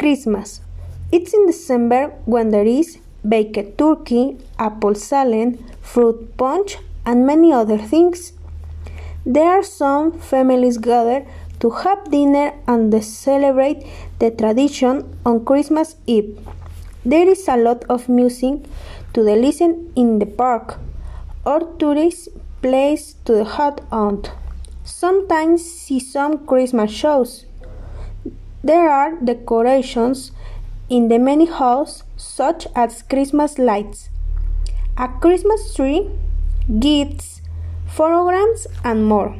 Christmas. It's in December when there is baked turkey, apple salad, fruit punch, and many other things. There are some families gather to have dinner and celebrate the tradition on Christmas Eve. There is a lot of music to the listen in the park or tourist place to the hot out. Sometimes see some Christmas shows. There are decorations in the many halls, such as Christmas lights, a Christmas tree, gifts, programs and more.